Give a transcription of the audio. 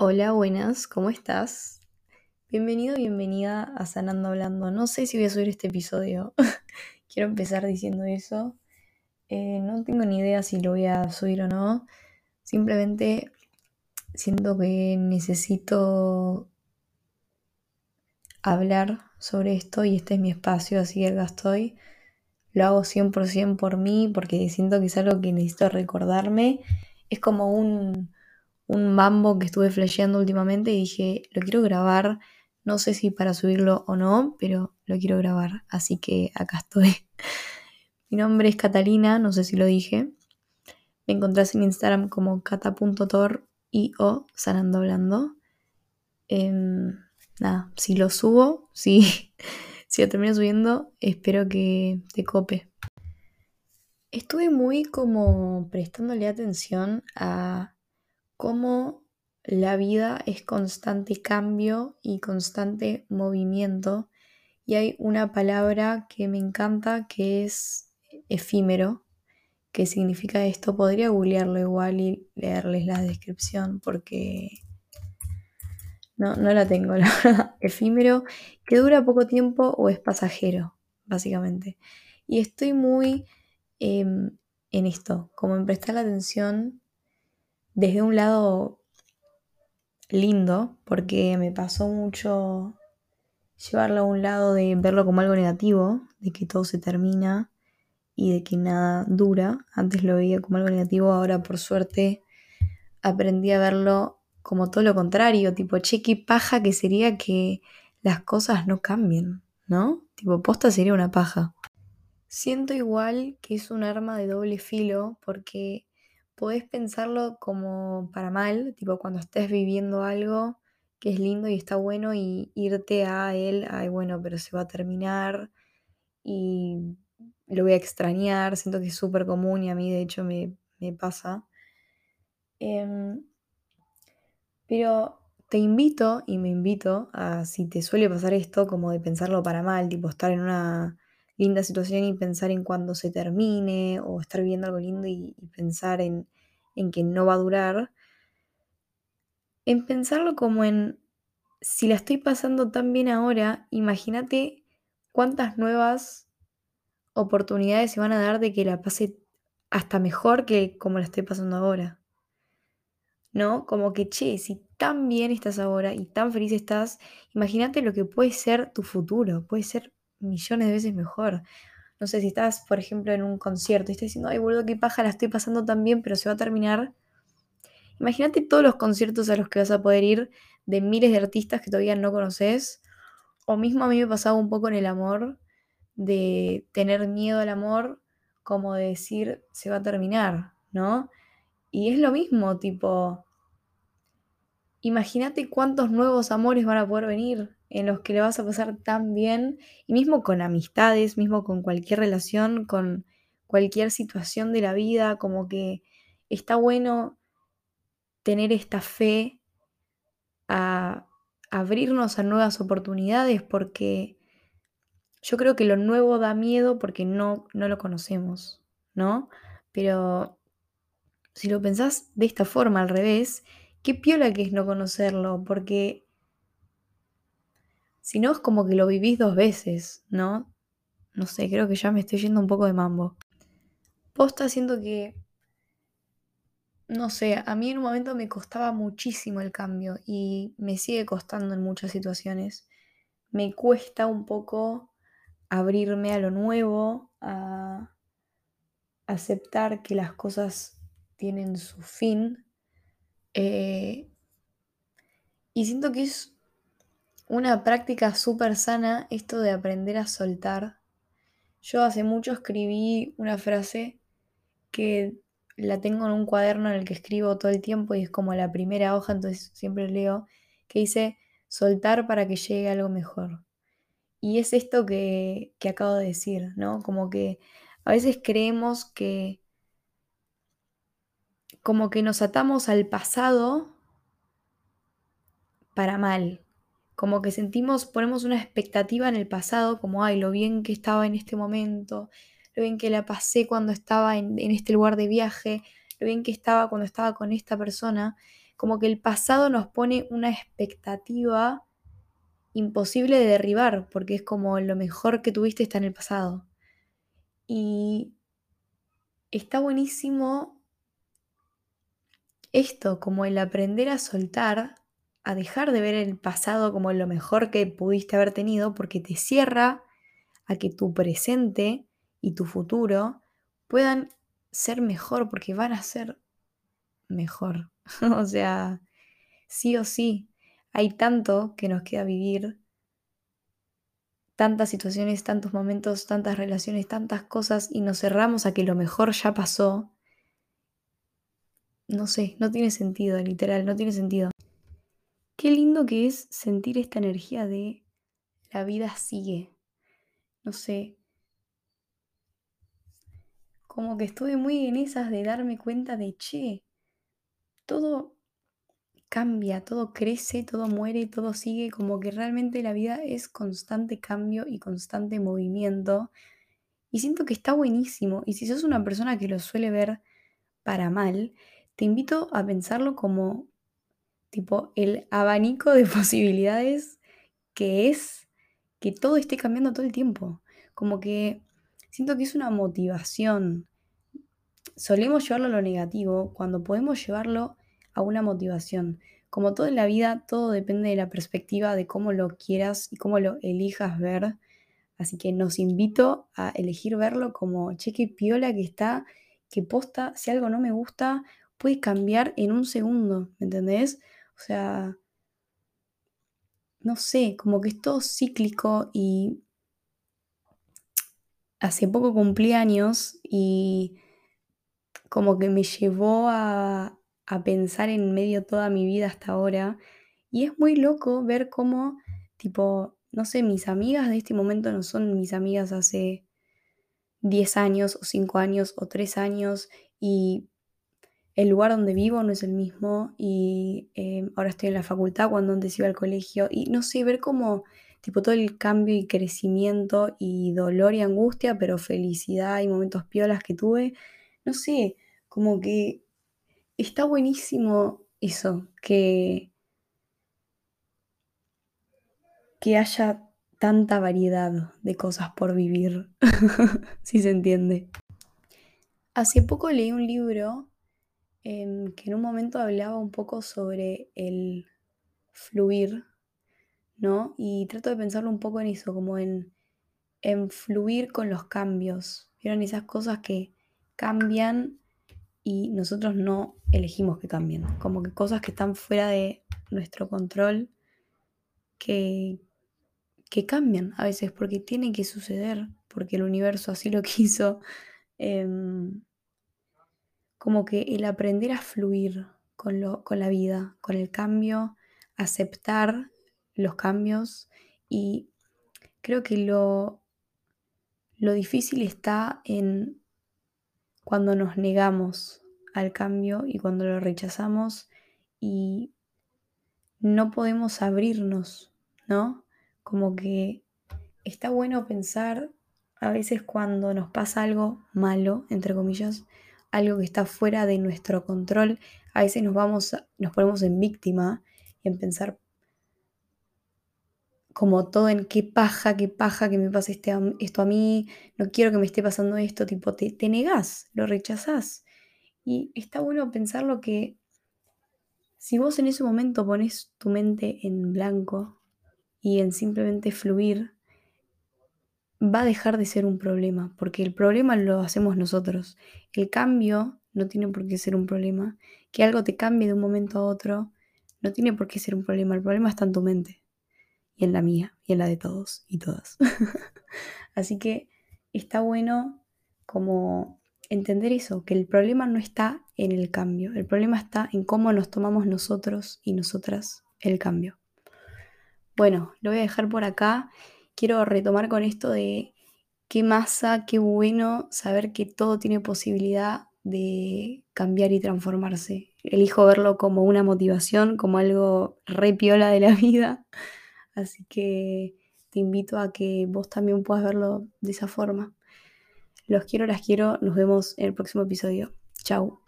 Hola, buenas, ¿cómo estás? Bienvenido, bienvenida a Sanando Hablando. No sé si voy a subir este episodio. Quiero empezar diciendo eso. Eh, no tengo ni idea si lo voy a subir o no. Simplemente siento que necesito hablar sobre esto y este es mi espacio, así que acá estoy. Lo hago 100% por mí porque siento que es algo que necesito recordarme. Es como un un mambo que estuve flasheando últimamente y dije, lo quiero grabar, no sé si para subirlo o no, pero lo quiero grabar, así que acá estoy. Mi nombre es Catalina, no sé si lo dije. Me encontrás en Instagram como cata.tor y o sanando hablando. Em, nada, si lo subo, si, si lo termino subiendo, espero que te cope. Estuve muy como prestándole atención a cómo la vida es constante cambio y constante movimiento. Y hay una palabra que me encanta que es efímero. ¿Qué significa esto? Podría googlearlo igual y leerles la descripción porque no, no la tengo, la verdad. Efímero, que dura poco tiempo o es pasajero, básicamente. Y estoy muy em, en esto, como en prestar la atención desde un lado lindo, porque me pasó mucho llevarlo a un lado de verlo como algo negativo, de que todo se termina y de que nada dura. Antes lo veía como algo negativo, ahora por suerte aprendí a verlo como todo lo contrario, tipo, che, qué paja que sería que las cosas no cambien, ¿no? Tipo, posta sería una paja. Siento igual que es un arma de doble filo porque podés pensarlo como para mal, tipo cuando estés viviendo algo que es lindo y está bueno y irte a él, ay bueno, pero se va a terminar y lo voy a extrañar, siento que es súper común y a mí de hecho me, pasa. Em, pero te invito y me invito a, si te suele pasar esto, como de pensarlo para mal, tipo estar en una linda situación y pensar en cuando se termine o estar viviendo algo lindo y, pensar en, en que no va a durar, en pensarlo como en, si la estoy pasando tan bien ahora, imagínate cuántas nuevas oportunidades se van a dar de que la pase hasta mejor que como la estoy pasando ahora. ¿No? Como que, che, si tan bien estás ahora y tan feliz estás, imagínate lo que puede ser tu futuro, puede ser millones de veces mejor. No sé, si estás, por ejemplo, en un concierto y estás diciendo, ay, boludo, qué paja, la estoy pasando tan bien, pero se va a terminar. Imagínate todos los conciertos a los que vas a poder ir de miles de artistas que todavía no conoces. O mismo a mí me pasaba un poco en el amor, de tener miedo al amor, como de decir, se va a terminar, ¿no? Y es lo mismo, tipo, imagínate cuántos nuevos amores van a poder venir en los que le vas a pasar tan bien, y mismo con amistades, mismo con cualquier relación, con cualquier situación de la vida, como que está bueno tener esta fe a abrirnos a nuevas oportunidades porque yo creo que lo nuevo da miedo porque no, no lo conocemos, ¿no? Pero si lo pensás de esta forma, al revés, qué piola que es no conocerlo, porque si no es como que lo vivís dos veces, ¿no? No sé, creo que ya me estoy yendo un poco de mambo. Posta haciendo que, no sé, a mí en un momento me costaba muchísimo el cambio y me sigue costando en muchas situaciones. Me cuesta un poco abrirme a lo nuevo, a aceptar que las cosas tienen su fin. Eh, y siento que es una práctica súper sana esto de aprender a soltar. Yo hace mucho escribí una frase que la tengo en un cuaderno en el que escribo todo el tiempo y es como la primera hoja, entonces siempre leo, que dice soltar para que llegue algo mejor. Y es esto que, que acabo de decir, ¿no? Como que a veces creemos que como que nos atamos al pasado para mal, como que sentimos, ponemos una expectativa en el pasado, como, ay, lo bien que estaba en este momento, lo bien que la pasé cuando estaba en, este lugar de viaje, lo bien que estaba cuando estaba con esta persona, como que el pasado nos pone una expectativa imposible de derribar, porque es como lo mejor que tuviste está en el pasado. Y está buenísimo esto, como el aprender a soltar, a dejar de ver el pasado como lo mejor que pudiste haber tenido, porque te cierra a que tu presente y tu futuro puedan ser mejor, porque van a ser mejor. o sea, sí o sí, hay tanto que nos queda vivir, tantas situaciones, tantos momentos, tantas relaciones, tantas cosas, y nos cerramos a que lo mejor ya pasó. No sé, no tiene sentido, literal, no tiene sentido. Qué lindo que es sentir esta energía de la vida sigue. No sé. Como que estuve muy en esas de darme cuenta de, che, todo cambia, todo crece, todo muere, todo sigue, como que realmente la vida es constante cambio y constante movimiento. Y siento que está buenísimo. Y si sos una persona que lo suele ver para mal, te invito a pensarlo como tipo el abanico de posibilidades que es que todo esté cambiando todo el tiempo. Como que siento que es una motivación. Solemos llevarlo a lo negativo cuando podemos llevarlo a una motivación. Como todo en la vida, todo depende de la perspectiva de cómo lo quieras y cómo lo elijas ver. Así que nos invito a elegir verlo como cheque piola que está, que posta, si algo no me gusta, puede cambiar en un segundo, ¿me entendés? O sea, no sé, como que es todo cíclico y hace poco cumplí años y como que me llevó a, a pensar en medio toda mi vida hasta ahora. Y es muy loco ver cómo, tipo, no sé, mis amigas de este momento no son mis amigas hace 10 años o 5 años o 3 años y el lugar donde vivo no es el mismo y eh, ahora estoy en la facultad cuando antes iba al colegio y no sé, ver cómo tipo todo el cambio y crecimiento y dolor y angustia, pero felicidad y momentos piolas que tuve, no sé, como que está buenísimo eso, que, que haya tanta variedad de cosas por vivir, si se entiende. Hace poco leí un libro que en un momento hablaba un poco sobre el fluir, ¿no? Y trato de pensarlo un poco en eso, como en, en fluir con los cambios. ¿Vieron esas cosas que cambian y nosotros no elegimos que cambien. Como que cosas que están fuera de nuestro control que, que cambian a veces porque tiene que suceder, porque el universo así lo quiso. Em, como que el aprender a fluir con, lo, con la vida, con el cambio, aceptar los cambios y creo que lo, lo difícil está en cuando nos negamos al cambio y cuando lo rechazamos y no podemos abrirnos, ¿no? Como que está bueno pensar a veces cuando nos pasa algo malo, entre comillas, algo que está fuera de nuestro control, a veces nos vamos, nos ponemos en víctima y en pensar como todo en qué paja, qué paja que me pase este, esto a mí, no quiero que me esté pasando esto, tipo, te, te negás, lo rechazás. Y está bueno pensar lo que si vos en ese momento pones tu mente en blanco y en simplemente fluir, va a dejar de ser un problema, porque el problema lo hacemos nosotros. El cambio no tiene por qué ser un problema. Que algo te cambie de un momento a otro no tiene por qué ser un problema. El problema está en tu mente y en la mía y en la de todos y todas. Así que está bueno como entender eso, que el problema no está en el cambio, el problema está en cómo nos tomamos nosotros y nosotras el cambio. Bueno, lo voy a dejar por acá. Quiero retomar con esto de qué masa, qué bueno saber que todo tiene posibilidad de cambiar y transformarse. Elijo verlo como una motivación, como algo re piola de la vida Así que te invito a que vos también puedas verlo de esa forma. Los quiero, las quiero. Nos vemos en el próximo episodio. Chao.